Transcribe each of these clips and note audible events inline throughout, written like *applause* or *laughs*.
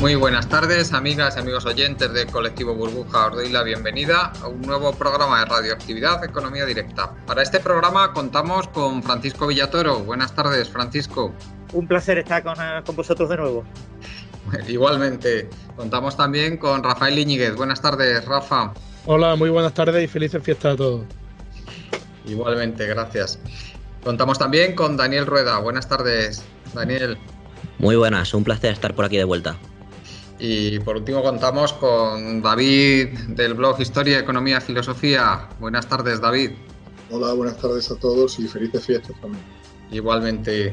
Muy buenas tardes, amigas y amigos oyentes del colectivo Burbuja. Os doy la bienvenida a un nuevo programa de radioactividad Economía Directa. Para este programa contamos con Francisco Villatoro. Buenas tardes, Francisco. Un placer estar con, eh, con vosotros de nuevo. *laughs* Igualmente, contamos también con Rafael Iñiguez. Buenas tardes, Rafa. Hola, muy buenas tardes y felices fiestas a todos. Igualmente, gracias. Contamos también con Daniel Rueda. Buenas tardes, Daniel. Muy buenas, un placer estar por aquí de vuelta. Y por último contamos con David del blog Historia, Economía, Filosofía. Buenas tardes, David. Hola, buenas tardes a todos y felices fiestas también. Igualmente.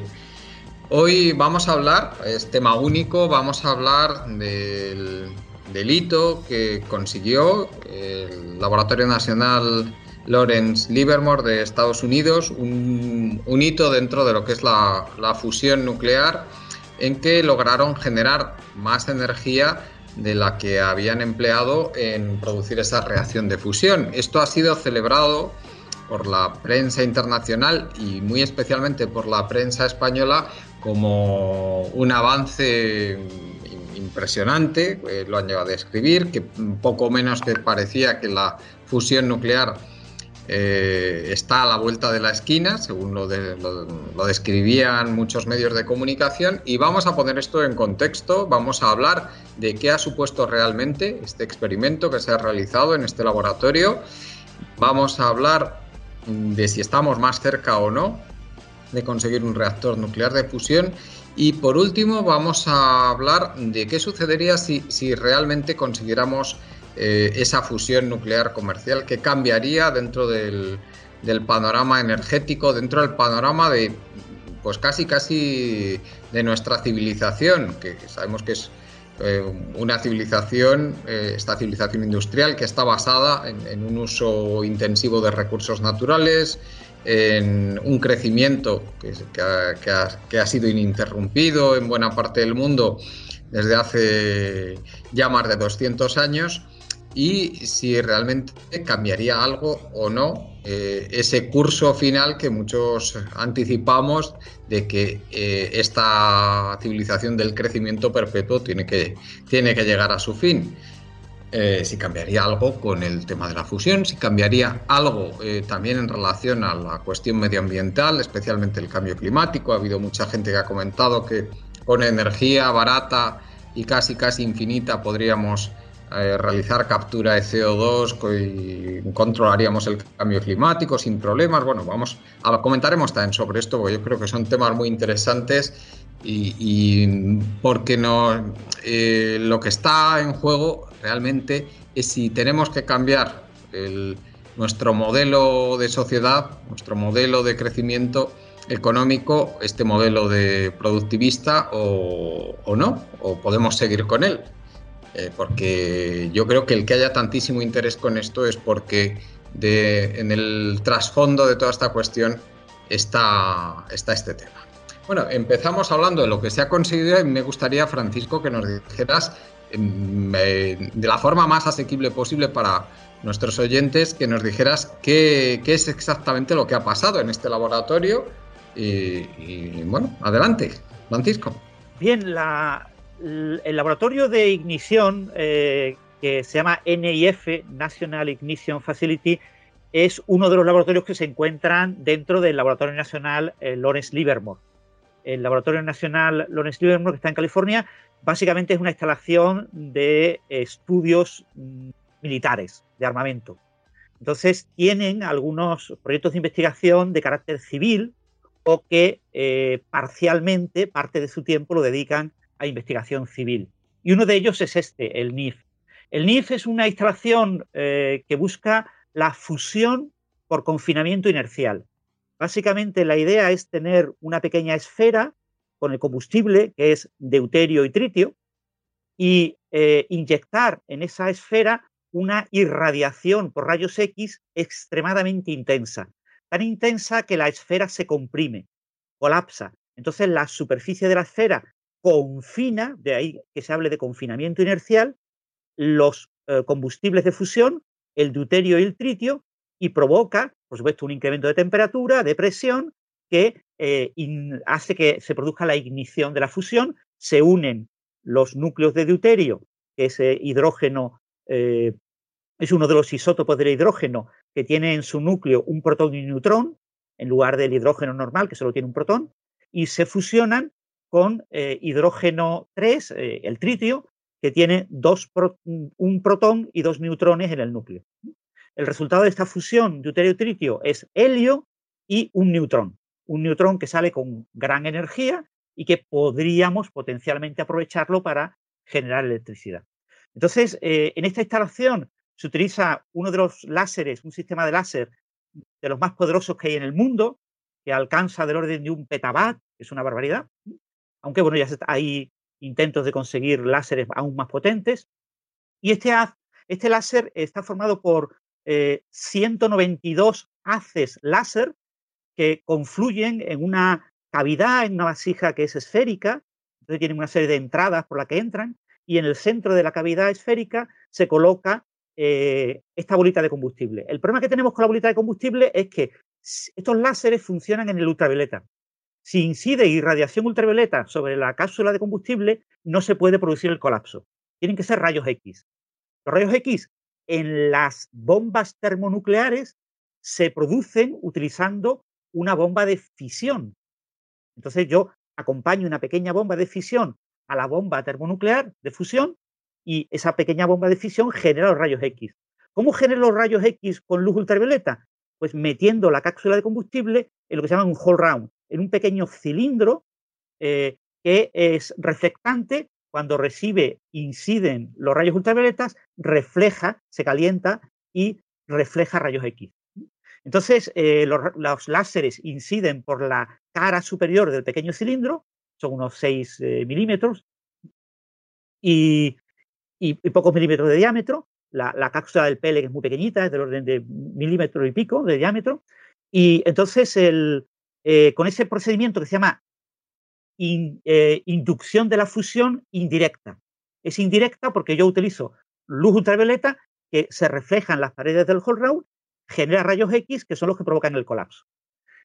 Hoy vamos a hablar, es tema único, vamos a hablar del, del hito que consiguió el Laboratorio Nacional Lawrence Livermore de Estados Unidos, un, un hito dentro de lo que es la, la fusión nuclear en que lograron generar más energía de la que habían empleado en producir esa reacción de fusión. Esto ha sido celebrado por la prensa internacional y muy especialmente por la prensa española como un avance impresionante, eh, lo han llegado a describir, que poco menos que parecía que la fusión nuclear eh, está a la vuelta de la esquina, según lo, de, lo, lo, describían muchos medios de comunicación, y vamos a poner esto en contexto, vamos a hablar de qué ha supuesto realmente este experimento que se ha realizado en este laboratorio, vamos a hablar de si estamos más cerca o no de conseguir un reactor nuclear de fusión y por último vamos a hablar de qué sucedería si, si realmente consiguiéramos eh, esa fusión nuclear comercial que cambiaría dentro del, panorama energético, dentro del panorama de, pues casi, casi de nuestra civilización, que sabemos que es eh, una civilización, eh, esta civilización industrial que está basada en, un uso intensivo de recursos naturales, en un crecimiento que, que ha sido ininterrumpido en buena parte del mundo desde hace ya más de 200 años y si realmente cambiaría algo o no eh, ese curso final que muchos anticipamos de que eh, esta civilización del crecimiento perpetuo tiene que, tiene que llegar a su fin. Eh, si cambiaría algo con el tema de la fusión, si cambiaría algo eh, también en relación a la cuestión medioambiental, especialmente el cambio climático. Ha habido mucha gente que ha comentado que con energía barata y casi casi infinita podríamos eh, realizar captura de CO2 y controlaríamos el cambio climático sin problemas. Bueno, vamos, a, comentaremos también sobre esto, porque yo creo que son temas muy interesantes y, porque no, eh, lo que está en juego realmente es si tenemos que cambiar nuestro modelo de sociedad, nuestro modelo de crecimiento económico, este modelo de productivista o no, o podemos seguir con él. Eh, porque yo creo que el que haya tantísimo interés con esto es porque en el trasfondo de toda esta cuestión está, este tema. Bueno, empezamos hablando de lo que se ha conseguido y me gustaría, Francisco, que nos dijeras eh, de la forma más asequible posible para nuestros oyentes, que nos dijeras qué, es exactamente lo que ha pasado en este laboratorio. Y bueno, adelante, Francisco. Bien, la, el laboratorio de ignición eh, que se llama NIF, National Ignition Facility, es uno de los laboratorios que se encuentran dentro del Laboratorio Nacional eh, Lawrence Livermore. El Laboratorio Nacional Lawrence Livermore, que está en California, básicamente es una instalación de estudios mm, militares, de armamento. Entonces tienen algunos proyectos de investigación de carácter civil o que eh, parcialmente parte de su tiempo lo dedican a investigación civil. Y uno de ellos es este, el NIF. El NIF es una instalación eh, que busca la fusión por confinamiento inercial. Básicamente la idea es tener una pequeña esfera con el combustible, que es deuterio y tritio, y eh, inyectar en esa esfera una irradiación por rayos X extremadamente intensa, tan intensa que la esfera se comprime, colapsa. Entonces la superficie de la esfera confina, de ahí que se hable de confinamiento inercial, los eh, combustibles de fusión, el deuterio y el tritio, y provoca, por supuesto, un incremento de temperatura, de presión, que eh, hace que se produzca la ignición de la fusión, se unen los núcleos de deuterio, que es hidrógeno, eh, es uno de los isótopos del hidrógeno que tiene en su núcleo un protón y un neutrón, en lugar del hidrógeno normal, que solo tiene un protón, y se fusionan con eh, hidrógeno 3, el tritio, que tiene un protón y dos neutrones en el núcleo. El resultado de esta fusión deuterio-tritio es helio y un neutrón un neutrón que sale con gran energía y que podríamos potencialmente aprovecharlo para generar electricidad. Entonces, eh, en esta instalación se utiliza uno de los láseres, un sistema de láser de los más poderosos que hay en el mundo, que alcanza del orden de un petabat, que es una barbaridad, aunque bueno, ya hay intentos de conseguir láseres aún más potentes. Y este, este láser está formado por 192 eh, haces láser que confluyen en una cavidad, en una vasija que es esférica, entonces tienen una serie de entradas por las que entran, y en el centro de la cavidad esférica se coloca eh, esta bolita de combustible. El problema que tenemos con la bolita de combustible es que estos láseres funcionan en el ultravioleta. Si incide irradiación ultravioleta sobre la cápsula de combustible, no se puede producir el colapso. Tienen que ser rayos X. Los rayos X en las bombas termonucleares se producen utilizando una bomba de fisión. Entonces yo acompaño una pequeña bomba de fisión a la bomba termonuclear de fusión y esa pequeña bomba de fisión genera los rayos X. ¿Cómo genera los rayos X con luz ultravioleta? Pues metiendo la cápsula de combustible en lo que se llama un hole round, en un pequeño cilindro eh, que es reflectante. Cuando recibe, inciden los rayos ultravioletas, refleja, se calienta y refleja rayos X. Entonces, eh, los, láseres inciden por la cara superior del pequeño cilindro, son unos 6 eh, milímetros, y, pocos milímetros de diámetro. La, cápsula del pele es muy pequeñita, es del orden de milímetro y pico de diámetro. Y entonces, eh, con ese procedimiento que se llama inducción de la fusión indirecta. Es indirecta porque yo utilizo luz ultravioleta que se refleja en las paredes del hole round genera rayos X que son los que provocan el colapso.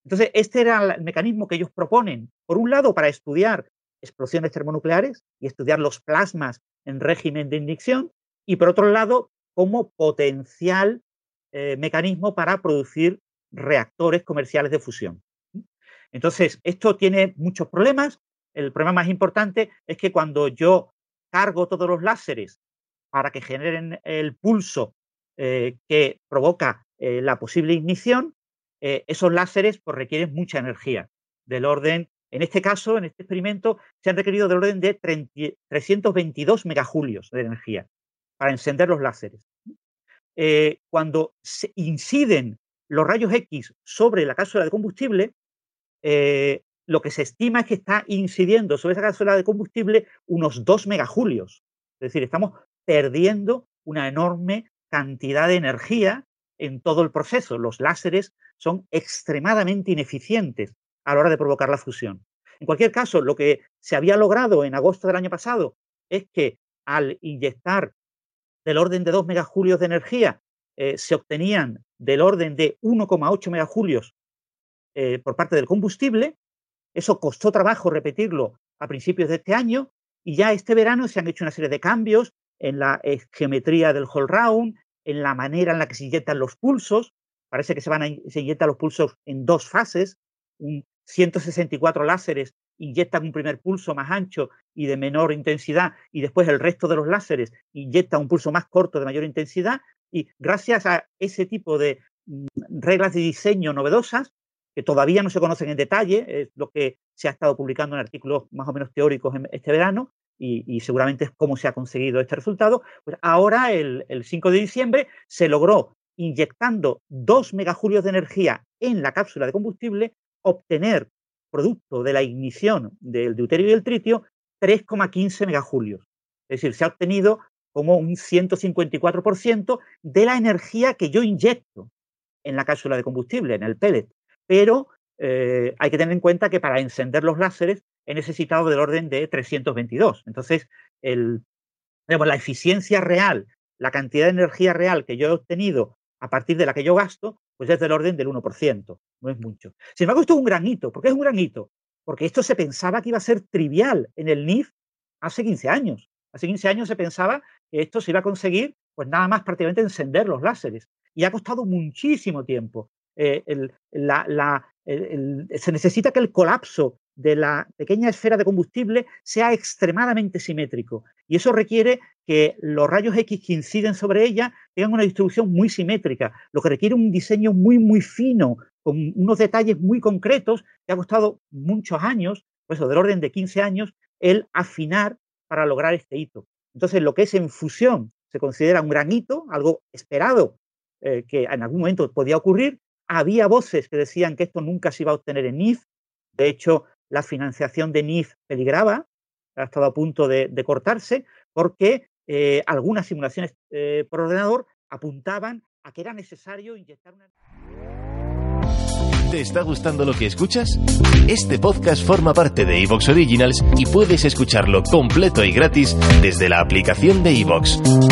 Entonces, este era el mecanismo que ellos proponen, por un lado, para estudiar explosiones termonucleares y estudiar los plasmas en régimen de ignición, y por otro lado, como potencial eh, mecanismo para producir reactores comerciales de fusión. Entonces, esto tiene muchos problemas. El problema más importante es que cuando yo cargo todos los láseres para que generen el pulso eh, que provoca eh, la posible ignición, eh, esos láseres pues, requieren mucha energía, del orden, en este caso, en este experimento, se han requerido del orden de 322 megajulios de energía para encender los láseres. Cuando se inciden los rayos X sobre la cápsula de combustible, lo que se estima es que está incidiendo sobre esa cápsula de combustible unos 2 megajulios. Es decir, estamos perdiendo una enorme cantidad de energía en todo el proceso. Los láseres son extremadamente ineficientes a la hora de provocar la fusión. En cualquier caso, lo que se había logrado en agosto del año pasado es que al inyectar del orden de 2 megajulios de energía, eh, se obtenían del orden de 1,8 megajulios eh, por parte del combustible. Eso costó trabajo repetirlo a principios de este año y ya este verano se han hecho una serie de cambios en la geometría del whole round, en la manera en la que se inyectan los pulsos. Parece que se, van a, se inyectan los pulsos en dos fases. Un 164 láseres inyectan un primer pulso más ancho y de menor intensidad y después el resto de los láseres inyectan un pulso más corto de mayor intensidad Y gracias a ese tipo de mm, reglas de diseño novedosas, que todavía no se conocen en detalle, es lo que se ha estado publicando en artículos más o menos teóricos este verano, y, seguramente es cómo se ha conseguido este resultado, pues ahora el, 5 de diciembre se logró, inyectando 2 megajulios de energía en la cápsula de combustible, obtener, producto de la ignición del deuterio y el tritio, 3,15 megajulios. Es decir, se ha obtenido como un 154% de la energía que yo inyecto en la cápsula de combustible, en el pellet. Pero eh, hay que tener en cuenta que para encender los láseres he necesitado del orden de 322. Entonces, el, la eficiencia real, la cantidad de energía real que yo he obtenido a partir de la que yo gasto, pues es del orden del 1%, no es mucho. Sin embargo, esto es un gran hito. ¿Por qué es un gran hito? Porque esto se pensaba que iba a ser trivial en el NIF hace 15 años. Hace 15 años se pensaba que esto se iba a conseguir, pues nada más prácticamente encender los láseres. Y ha costado muchísimo tiempo. Eh, se necesita que el colapso de la pequeña esfera de combustible sea extremadamente simétrico. Y eso requiere que los rayos X que inciden sobre ella tengan una distribución muy simétrica, lo que requiere un diseño muy, muy fino, con unos detalles muy concretos, que ha costado muchos años, pues del orden de 15 años, el afinar para lograr este hito. Entonces, lo que es en fusión se considera un gran hito, algo esperado eh, que en algún momento podía ocurrir. Había voces que decían que esto nunca se iba a obtener en NIF. De hecho, la financiación de NIF peligraba, ha estado a punto de, cortarse, porque eh, algunas simulaciones eh, por ordenador apuntaban a que era necesario inyectar una... ¿Te está gustando lo que escuchas? Este podcast forma parte de Evox Originals y puedes escucharlo completo y gratis desde la aplicación de Evox.